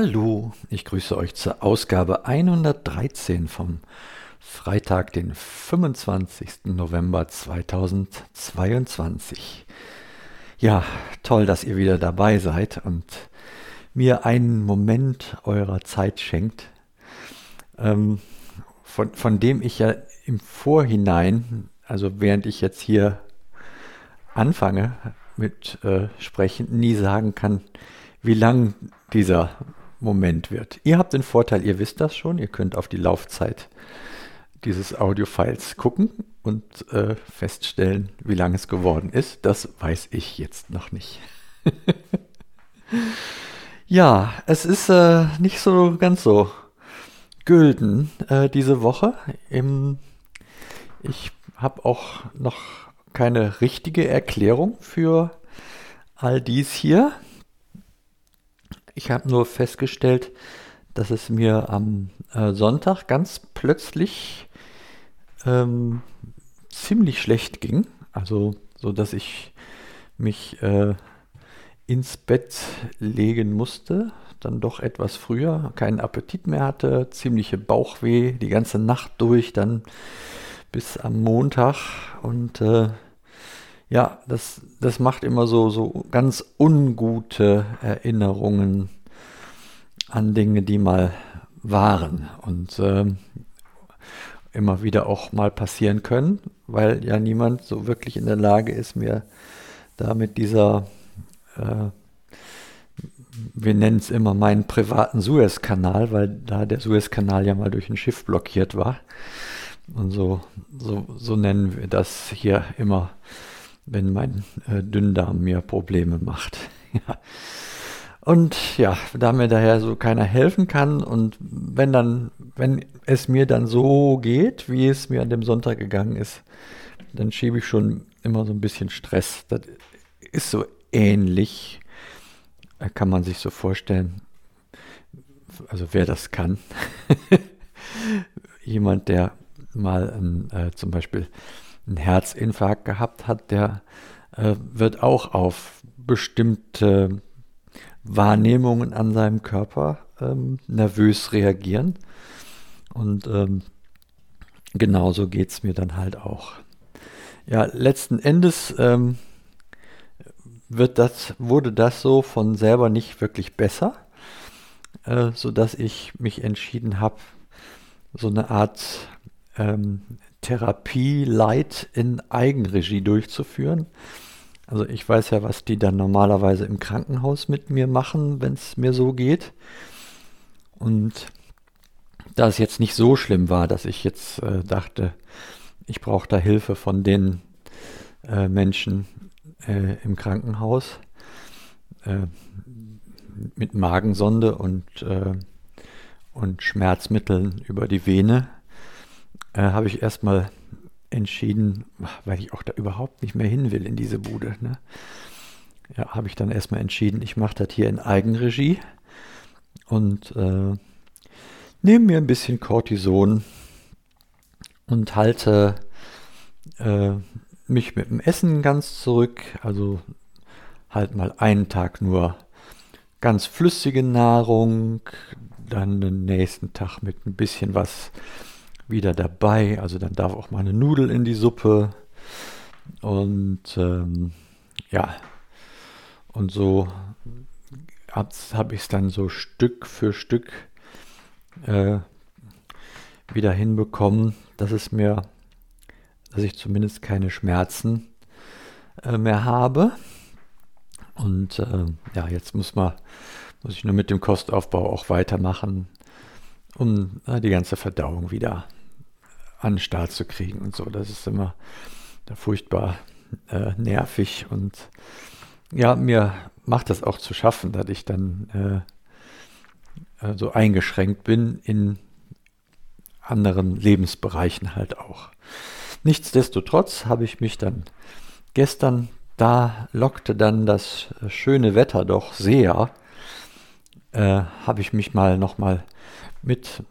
Hallo, ich grüße euch zur Ausgabe 113 vom Freitag, den 25. November 2022. Ja, toll, dass ihr wieder dabei seid und mir einen Moment eurer Zeit schenkt, ähm, von, von dem ich ja im Vorhinein, also während ich jetzt hier anfange mit äh, Sprechen, nie sagen kann, wie lang dieser Moment wird. Ihr habt den Vorteil, ihr wisst das schon, ihr könnt auf die Laufzeit dieses Audiofiles gucken und äh, feststellen, wie lang es geworden ist. Das weiß ich jetzt noch nicht. ja, es ist äh, nicht so ganz so gülden äh, diese Woche. Im, ich habe auch noch keine richtige Erklärung für all dies hier. Ich habe nur festgestellt, dass es mir am äh, Sonntag ganz plötzlich ähm, ziemlich schlecht ging. Also so, dass ich mich äh, ins Bett legen musste, dann doch etwas früher, keinen Appetit mehr hatte, ziemliche Bauchweh die ganze Nacht durch, dann bis am Montag und äh, ja, das, das macht immer so, so ganz ungute Erinnerungen an Dinge, die mal waren und äh, immer wieder auch mal passieren können, weil ja niemand so wirklich in der Lage ist, mir da mit dieser, äh, wir nennen es immer meinen privaten Suezkanal, weil da der Suezkanal ja mal durch ein Schiff blockiert war. Und so, so, so nennen wir das hier immer wenn mein äh, Dünndarm mir Probleme macht. Und ja, da mir daher so keiner helfen kann und wenn dann, wenn es mir dann so geht, wie es mir an dem Sonntag gegangen ist, dann schiebe ich schon immer so ein bisschen Stress. Das ist so ähnlich, äh, kann man sich so vorstellen. Also wer das kann. Jemand, der mal ein, äh, zum Beispiel einen Herzinfarkt gehabt hat, der äh, wird auch auf bestimmte Wahrnehmungen an seinem Körper ähm, nervös reagieren. Und ähm, genauso geht es mir dann halt auch. Ja, letzten Endes ähm, wird das, wurde das so von selber nicht wirklich besser, äh, sodass ich mich entschieden habe, so eine Art ähm, Therapie Light in Eigenregie durchzuführen. Also ich weiß ja, was die dann normalerweise im Krankenhaus mit mir machen, wenn es mir so geht. Und da es jetzt nicht so schlimm war, dass ich jetzt äh, dachte, ich brauche da Hilfe von den äh, Menschen äh, im Krankenhaus äh, mit Magensonde und, äh, und Schmerzmitteln über die Vene, äh, habe ich erstmal entschieden, weil ich auch da überhaupt nicht mehr hin will in diese Bude. Ne? Ja, habe ich dann erstmal entschieden, ich mache das hier in Eigenregie und äh, nehme mir ein bisschen Cortison und halte äh, mich mit dem Essen ganz zurück. Also halt mal einen Tag nur ganz flüssige Nahrung, dann den nächsten Tag mit ein bisschen was wieder dabei. Also dann darf auch mal eine Nudel in die Suppe. Und ähm, ja, und so habe ich es dann so Stück für Stück äh, wieder hinbekommen, dass es mir, dass ich zumindest keine Schmerzen äh, mehr habe. Und äh, ja, jetzt muss man, muss ich nur mit dem Kostaufbau auch weitermachen, um äh, die ganze Verdauung wieder an den Start zu kriegen und so. Das ist immer furchtbar äh, nervig und ja, mir macht das auch zu schaffen, dass ich dann äh, äh, so eingeschränkt bin in anderen Lebensbereichen halt auch. Nichtsdestotrotz habe ich mich dann gestern, da lockte dann das schöne Wetter doch sehr, äh, habe ich mich mal nochmal mit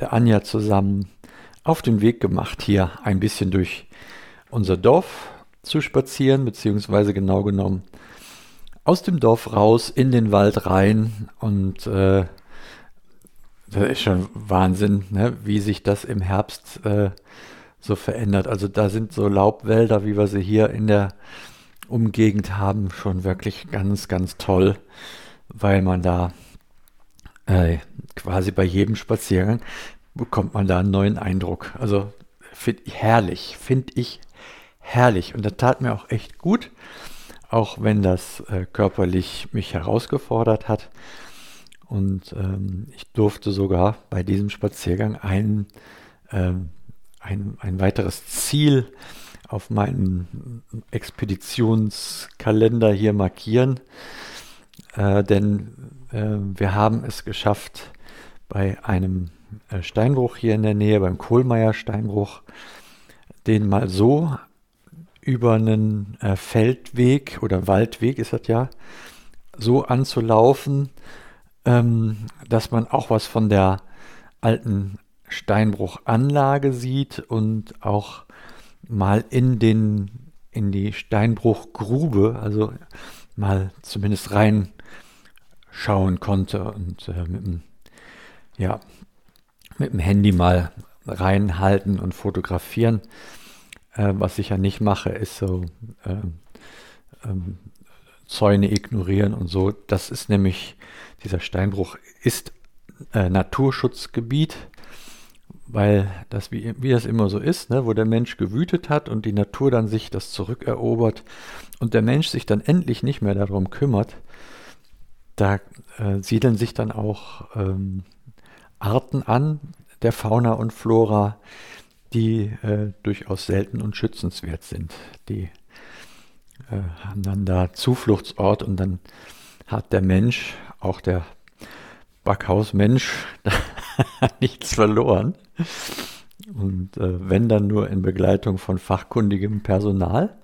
der Anja zusammen auf den Weg gemacht, hier ein bisschen durch unser Dorf zu spazieren, beziehungsweise genau genommen aus dem Dorf raus in den Wald rein und äh, das ist schon Wahnsinn, ne? wie sich das im Herbst äh, so verändert. Also da sind so Laubwälder, wie wir sie hier in der Umgegend haben, schon wirklich ganz, ganz toll, weil man da äh, quasi bei jedem Spaziergang bekommt man da einen neuen Eindruck. Also finde ich herrlich, finde ich herrlich. Und das tat mir auch echt gut, auch wenn das äh, körperlich mich herausgefordert hat. Und ähm, ich durfte sogar bei diesem Spaziergang ein, ähm, ein, ein weiteres Ziel auf meinem Expeditionskalender hier markieren. Äh, denn äh, wir haben es geschafft, bei einem äh, Steinbruch hier in der Nähe, beim Kohlmeier Steinbruch, den mal so über einen äh, Feldweg oder Waldweg ist das ja, so anzulaufen, ähm, dass man auch was von der alten Steinbruchanlage sieht und auch mal in den in die Steinbruchgrube, also mal zumindest reinschauen konnte und äh, mit dem, ja, mit dem Handy mal reinhalten und fotografieren. Äh, was ich ja nicht mache, ist so äh, ähm, Zäune ignorieren und so. Das ist nämlich, dieser Steinbruch ist äh, Naturschutzgebiet, weil das, wie, wie das immer so ist, ne, wo der Mensch gewütet hat und die Natur dann sich das zurückerobert und der Mensch sich dann endlich nicht mehr darum kümmert, da äh, siedeln sich dann auch ähm, Arten an der Fauna und Flora, die äh, durchaus selten und schützenswert sind. Die äh, haben dann da Zufluchtsort und dann hat der Mensch, auch der Backhausmensch, nichts verloren. Und äh, wenn dann nur in Begleitung von fachkundigem Personal,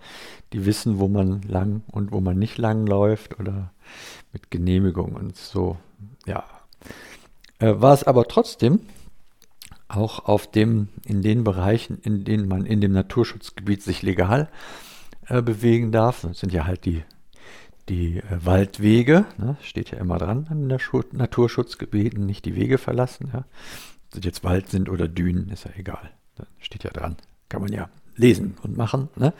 die wissen, wo man lang und wo man nicht lang läuft oder mit Genehmigung und so. Ja. Äh, war es aber trotzdem auch auf dem, in den Bereichen, in denen man in dem Naturschutzgebiet sich legal äh, bewegen darf. Das sind ja halt die, die äh, Waldwege, ne? steht ja immer dran in der Schu Naturschutzgebieten, nicht die Wege verlassen. Ja? Ob jetzt Wald sind oder Dünen, ist ja egal. Da steht ja dran. Kann man ja lesen und machen. Ne?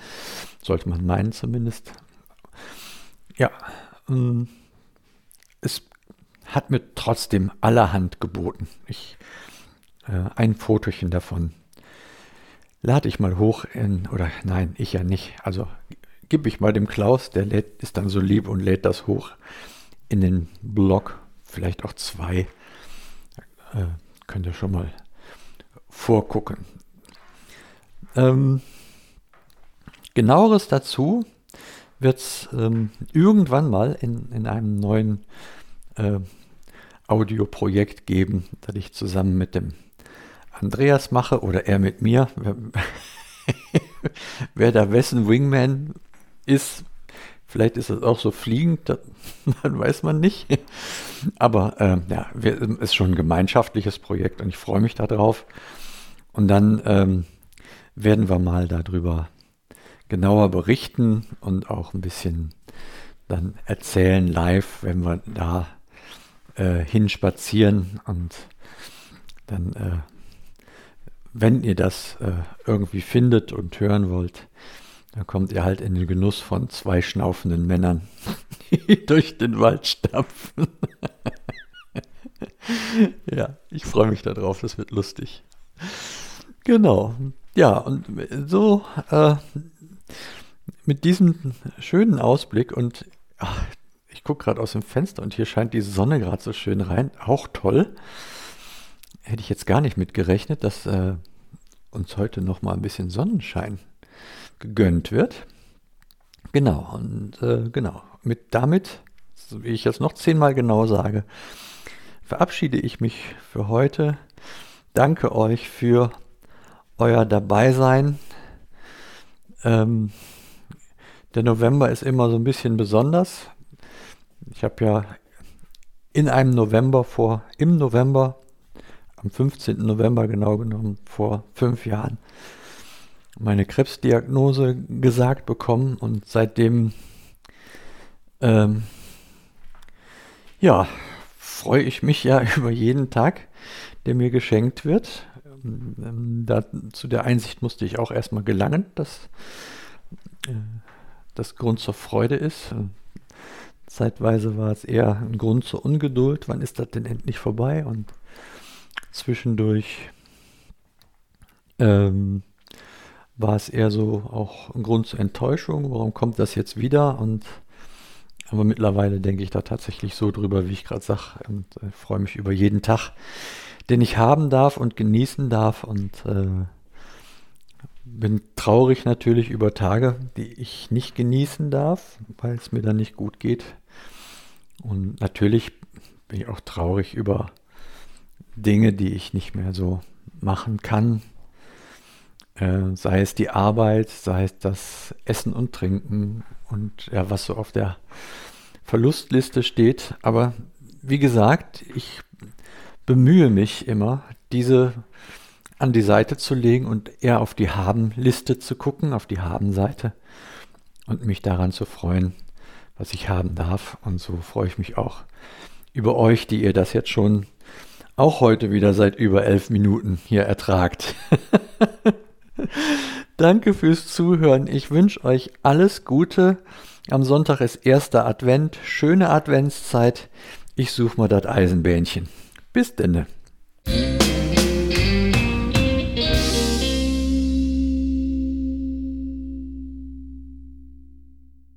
Sollte man meinen zumindest. Ja, ähm, es hat mir trotzdem allerhand geboten. Ich äh, ein Fotochen davon lade ich mal hoch in, oder nein, ich ja nicht. Also gebe ich mal dem Klaus, der lädt, ist dann so lieb und lädt das hoch in den Blog, vielleicht auch zwei. Äh, könnt ihr schon mal vorgucken. Ähm, genaueres dazu wird es ähm, irgendwann mal in, in einem neuen äh, Audioprojekt geben, das ich zusammen mit dem Andreas mache oder er mit mir. Wer da wessen Wingman ist, vielleicht ist es auch so fliegend, das weiß man nicht. Aber äh, ja, ist schon ein gemeinschaftliches Projekt und ich freue mich darauf. Und dann ähm, werden wir mal darüber genauer berichten und auch ein bisschen dann erzählen live, wenn wir da äh, hinspazieren und dann äh, wenn ihr das äh, irgendwie findet und hören wollt, dann kommt ihr halt in den Genuss von zwei schnaufenden Männern, die durch den Wald stapfen. ja, ich freue mich darauf, das wird lustig. Genau. Ja, und so äh, mit diesem schönen Ausblick und ach, ich gucke gerade aus dem Fenster und hier scheint die Sonne gerade so schön rein, auch toll hätte ich jetzt gar nicht mit gerechnet, dass äh, uns heute noch mal ein bisschen Sonnenschein gegönnt wird. Genau, und äh, genau, mit damit, so wie ich jetzt noch zehnmal genau sage, verabschiede ich mich für heute. Danke euch für euer Dabeisein. Ähm, der November ist immer so ein bisschen besonders. Ich habe ja in einem November vor, im November am 15. November genau genommen, vor fünf Jahren, meine Krebsdiagnose gesagt bekommen und seitdem ähm, ja, freue ich mich ja über jeden Tag, der mir geschenkt wird. Ähm, da, zu der Einsicht musste ich auch erstmal gelangen, dass äh, das Grund zur Freude ist. Zeitweise war es eher ein Grund zur Ungeduld. Wann ist das denn endlich vorbei? Und zwischendurch ähm, war es eher so auch ein Grund zur Enttäuschung. Warum kommt das jetzt wieder? Und aber mittlerweile denke ich da tatsächlich so drüber, wie ich gerade sage, und äh, freue mich über jeden Tag, den ich haben darf und genießen darf und äh, bin traurig natürlich über Tage, die ich nicht genießen darf, weil es mir dann nicht gut geht. Und natürlich bin ich auch traurig über Dinge, die ich nicht mehr so machen kann. Äh, sei es die Arbeit, sei es das Essen und Trinken und ja, was so auf der Verlustliste steht. Aber wie gesagt, ich bemühe mich immer, diese an die Seite zu legen und eher auf die Haben-Liste zu gucken, auf die Haben-Seite und mich daran zu freuen, was ich haben darf. Und so freue ich mich auch über euch, die ihr das jetzt schon auch heute wieder seit über elf Minuten hier ertragt. Danke fürs Zuhören. Ich wünsche euch alles Gute. Am Sonntag ist erster Advent. Schöne Adventszeit. Ich suche mal das Eisenbähnchen. Bis denne.